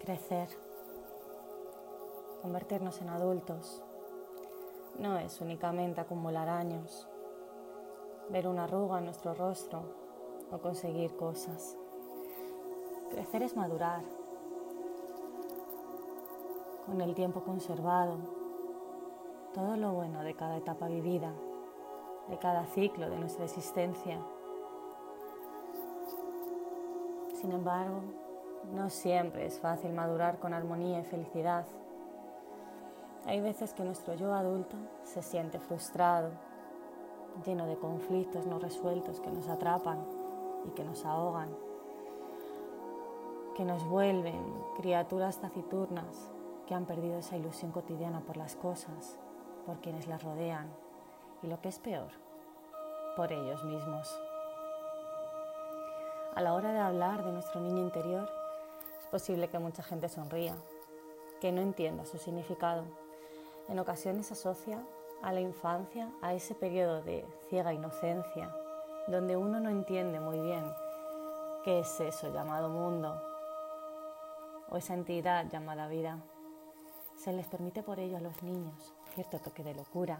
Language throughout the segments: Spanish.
Crecer, convertirnos en adultos, no es únicamente acumular años, ver una arruga en nuestro rostro o conseguir cosas. Crecer es madurar, con el tiempo conservado, todo lo bueno de cada etapa vivida, de cada ciclo de nuestra existencia. Sin embargo, no siempre es fácil madurar con armonía y felicidad. Hay veces que nuestro yo adulto se siente frustrado, lleno de conflictos no resueltos que nos atrapan y que nos ahogan, que nos vuelven criaturas taciturnas que han perdido esa ilusión cotidiana por las cosas, por quienes las rodean y lo que es peor, por ellos mismos. A la hora de hablar de nuestro niño interior, posible que mucha gente sonría, que no entienda su significado. En ocasiones asocia a la infancia a ese periodo de ciega inocencia, donde uno no entiende muy bien qué es eso llamado mundo o esa entidad llamada vida. Se les permite por ello a los niños cierto toque de locura,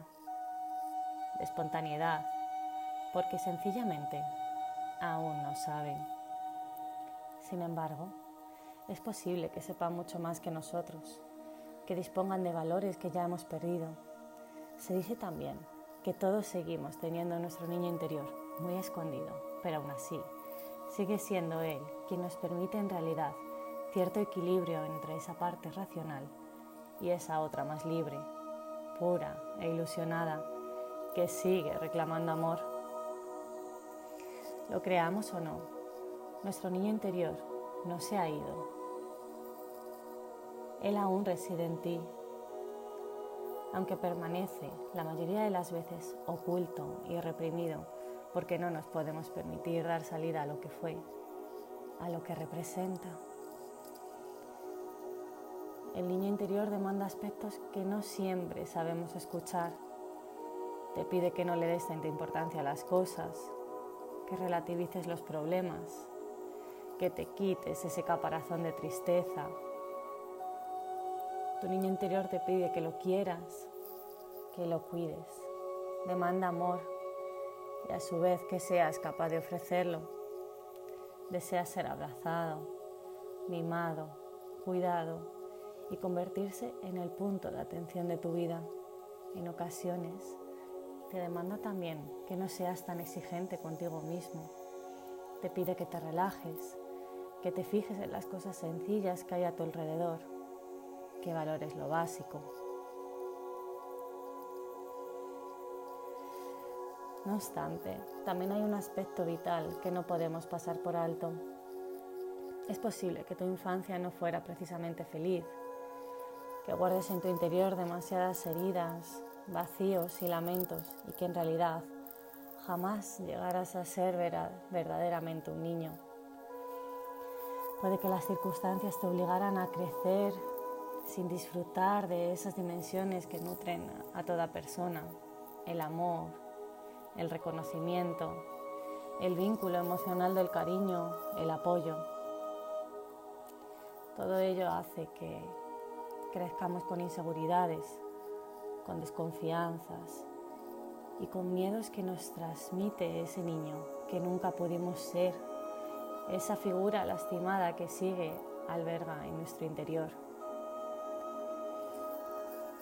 de espontaneidad, porque sencillamente aún no saben. Sin embargo, es posible que sepan mucho más que nosotros, que dispongan de valores que ya hemos perdido. Se dice también que todos seguimos teniendo nuestro niño interior muy escondido, pero aún así sigue siendo él quien nos permite en realidad cierto equilibrio entre esa parte racional y esa otra más libre, pura e ilusionada que sigue reclamando amor. Lo creamos o no, nuestro niño interior no se ha ido. Él aún reside en ti, aunque permanece la mayoría de las veces oculto y reprimido porque no nos podemos permitir dar salida a lo que fue, a lo que representa. El niño interior demanda aspectos que no siempre sabemos escuchar. Te pide que no le des tanta importancia a las cosas, que relativices los problemas, que te quites ese caparazón de tristeza. Tu niño interior te pide que lo quieras, que lo cuides. Demanda amor y a su vez que seas capaz de ofrecerlo. Desea ser abrazado, mimado, cuidado y convertirse en el punto de atención de tu vida. En ocasiones te demanda también que no seas tan exigente contigo mismo. Te pide que te relajes, que te fijes en las cosas sencillas que hay a tu alrededor, que valores lo básico. No obstante, también hay un aspecto vital que no podemos pasar por alto. Es posible que tu infancia no fuera precisamente feliz que guardes en tu interior demasiadas heridas, vacíos y lamentos y que en realidad jamás llegarás a ser verdaderamente un niño. Puede que las circunstancias te obligaran a crecer sin disfrutar de esas dimensiones que nutren a toda persona, el amor, el reconocimiento, el vínculo emocional del cariño, el apoyo. Todo ello hace que crezcamos con inseguridades, con desconfianzas y con miedos que nos transmite ese niño que nunca pudimos ser, esa figura lastimada que sigue alberga en nuestro interior.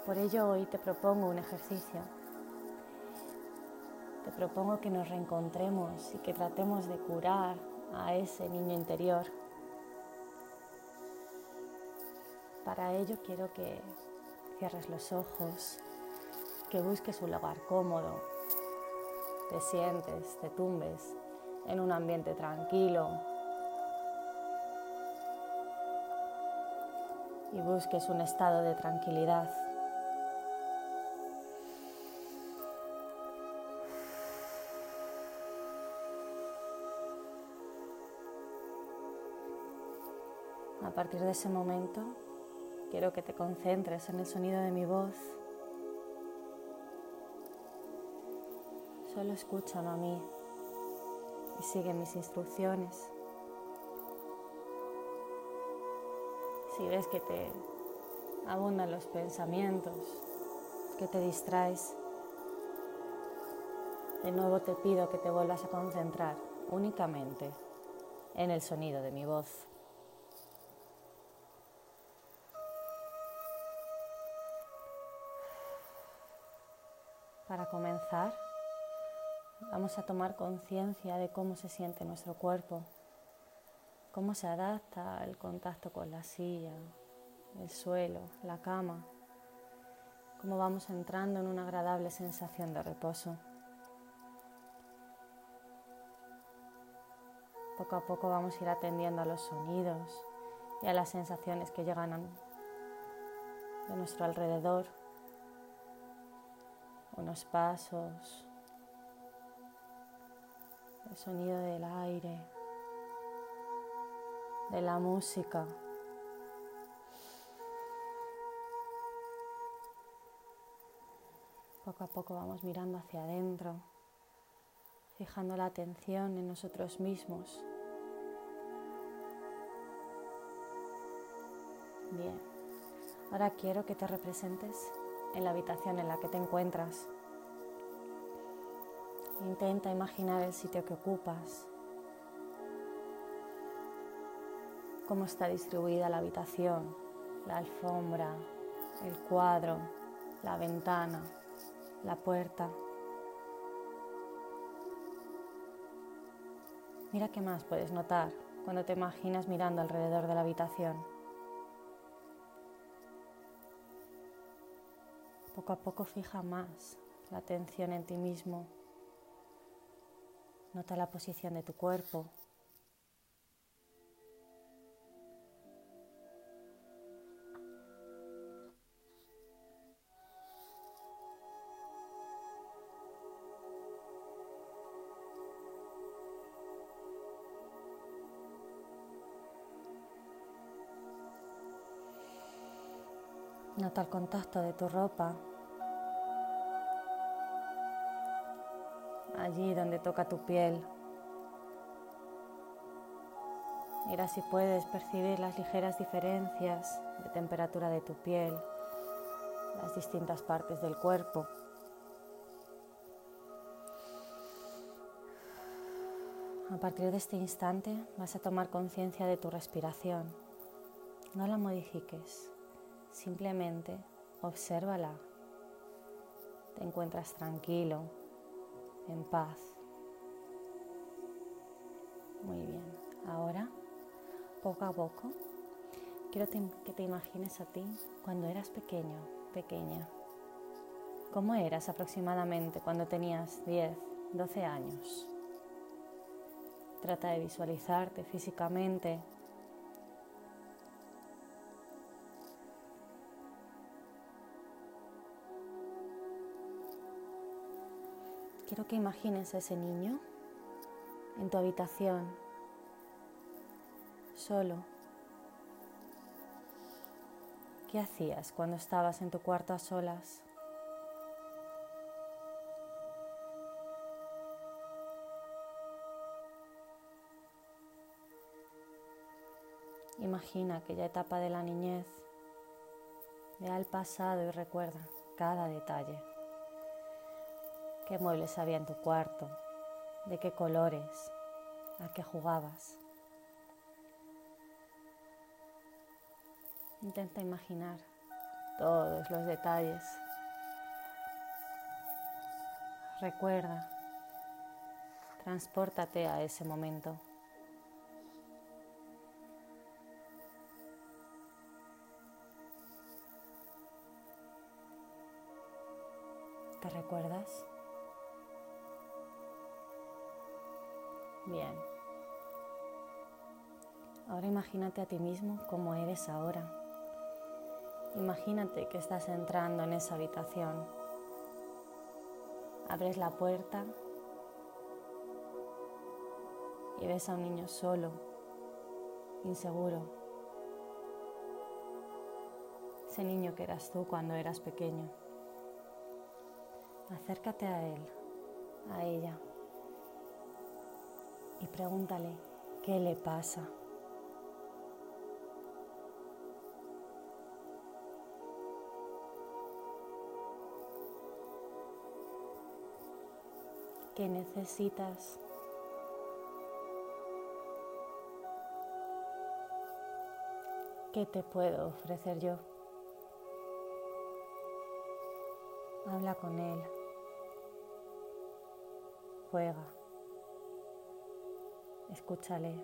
Por ello hoy te propongo un ejercicio. Te propongo que nos reencontremos y que tratemos de curar a ese niño interior Para ello quiero que cierres los ojos, que busques un lugar cómodo, te sientes, te tumbes en un ambiente tranquilo y busques un estado de tranquilidad. Partir de ese momento, Quiero que te concentres en el sonido de mi voz. Solo escúchame a mí y sigue mis instrucciones. Si ves que te abundan los pensamientos, que te distraes, de nuevo te pido que te vuelvas a concentrar únicamente en el sonido de mi voz. Para comenzar, vamos a tomar conciencia de cómo se siente nuestro cuerpo, cómo se adapta el contacto con la silla, el suelo, la cama, cómo vamos entrando en una agradable sensación de reposo. Poco a poco vamos a ir atendiendo a los sonidos y a las sensaciones que llegan de nuestro alrededor unos pasos, el sonido del aire, de la música. Poco a poco vamos mirando hacia adentro, fijando la atención en nosotros mismos. Bien, ahora quiero que te representes en la habitación en la que te encuentras. Intenta imaginar el sitio que ocupas, cómo está distribuida la habitación, la alfombra, el cuadro, la ventana, la puerta. Mira qué más puedes notar cuando te imaginas mirando alrededor de la habitación. Poco a poco fija más la atención en ti mismo. Nota la posición de tu cuerpo. Nota el contacto de tu ropa allí donde toca tu piel. Mira si puedes percibir las ligeras diferencias de temperatura de tu piel, las distintas partes del cuerpo. A partir de este instante vas a tomar conciencia de tu respiración. No la modifiques, simplemente obsérvala. Te encuentras tranquilo, en paz. Muy bien, ahora, poco a poco, quiero que te imagines a ti cuando eras pequeño, pequeña. ¿Cómo eras aproximadamente cuando tenías 10, 12 años? Trata de visualizarte físicamente Quiero que imagines a ese niño en tu habitación, solo. ¿Qué hacías cuando estabas en tu cuarto a solas? Imagina aquella etapa de la niñez, ve al pasado y recuerda cada detalle qué muebles había en tu cuarto, de qué colores, a qué jugabas. Intenta imaginar todos los detalles. Recuerda, transpórtate a ese momento. ¿Te recuerdas? Bien. Ahora imagínate a ti mismo como eres ahora. Imagínate que estás entrando en esa habitación. Abres la puerta y ves a un niño solo, inseguro. Ese niño que eras tú cuando eras pequeño. Acércate a él, a ella y pregúntale qué le pasa. ¿Qué necesitas? ¿Qué te puedo ofrecer yo? Habla con él. Juega. Escúchale.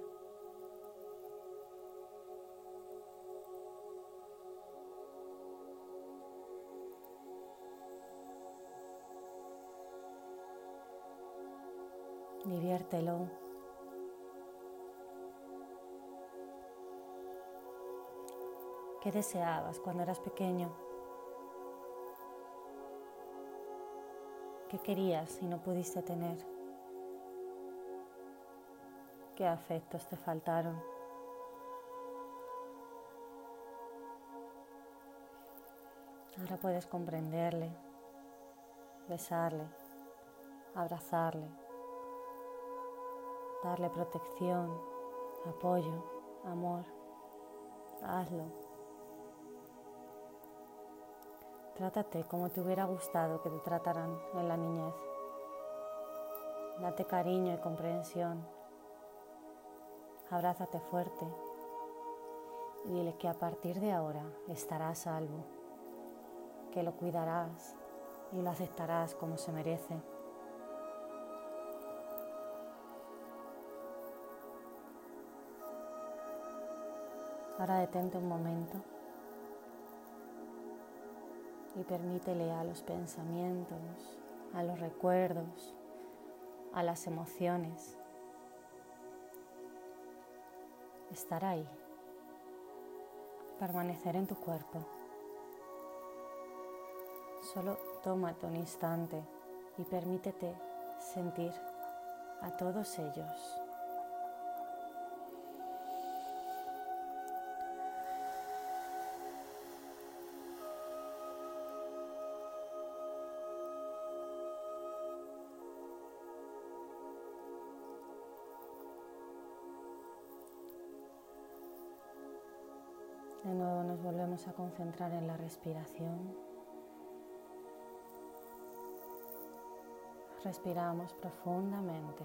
Diviértelo. ¿Qué deseabas cuando eras pequeño? ¿Qué querías y no pudiste tener? ¿Qué afectos te faltaron? Ahora puedes comprenderle, besarle, abrazarle, darle protección, apoyo, amor. Hazlo. Trátate como te hubiera gustado que te trataran en la niñez. Date cariño y comprensión. Abrázate fuerte y dile que a partir de ahora estarás salvo, que lo cuidarás y lo aceptarás como se merece. Ahora detente un momento y permítele a los pensamientos, a los recuerdos, a las emociones estar ahí, permanecer en tu cuerpo. Solo tómate un instante y permítete sentir a todos ellos. De nuevo nos volvemos a concentrar en la respiración. Respiramos profundamente.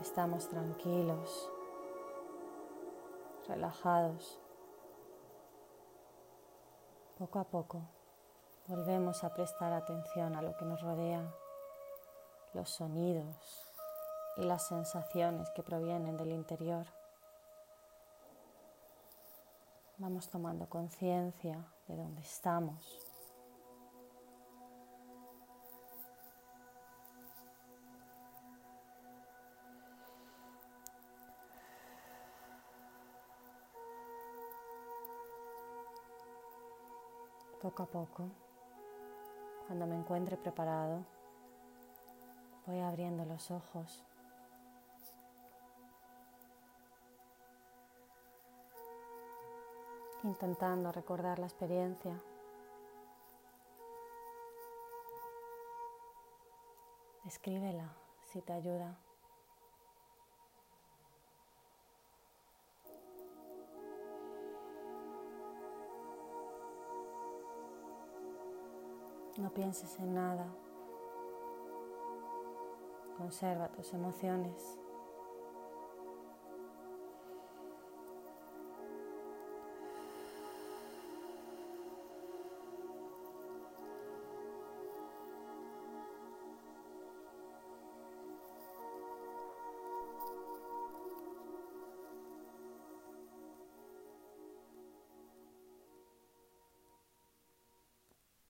Estamos tranquilos, relajados. Poco a poco volvemos a prestar atención a lo que nos rodea los sonidos y las sensaciones que provienen del interior. Vamos tomando conciencia de dónde estamos. Poco a poco, cuando me encuentre preparado, Voy abriendo los ojos. Intentando recordar la experiencia. Escríbela si te ayuda. No pienses en nada. Conserva tus emociones.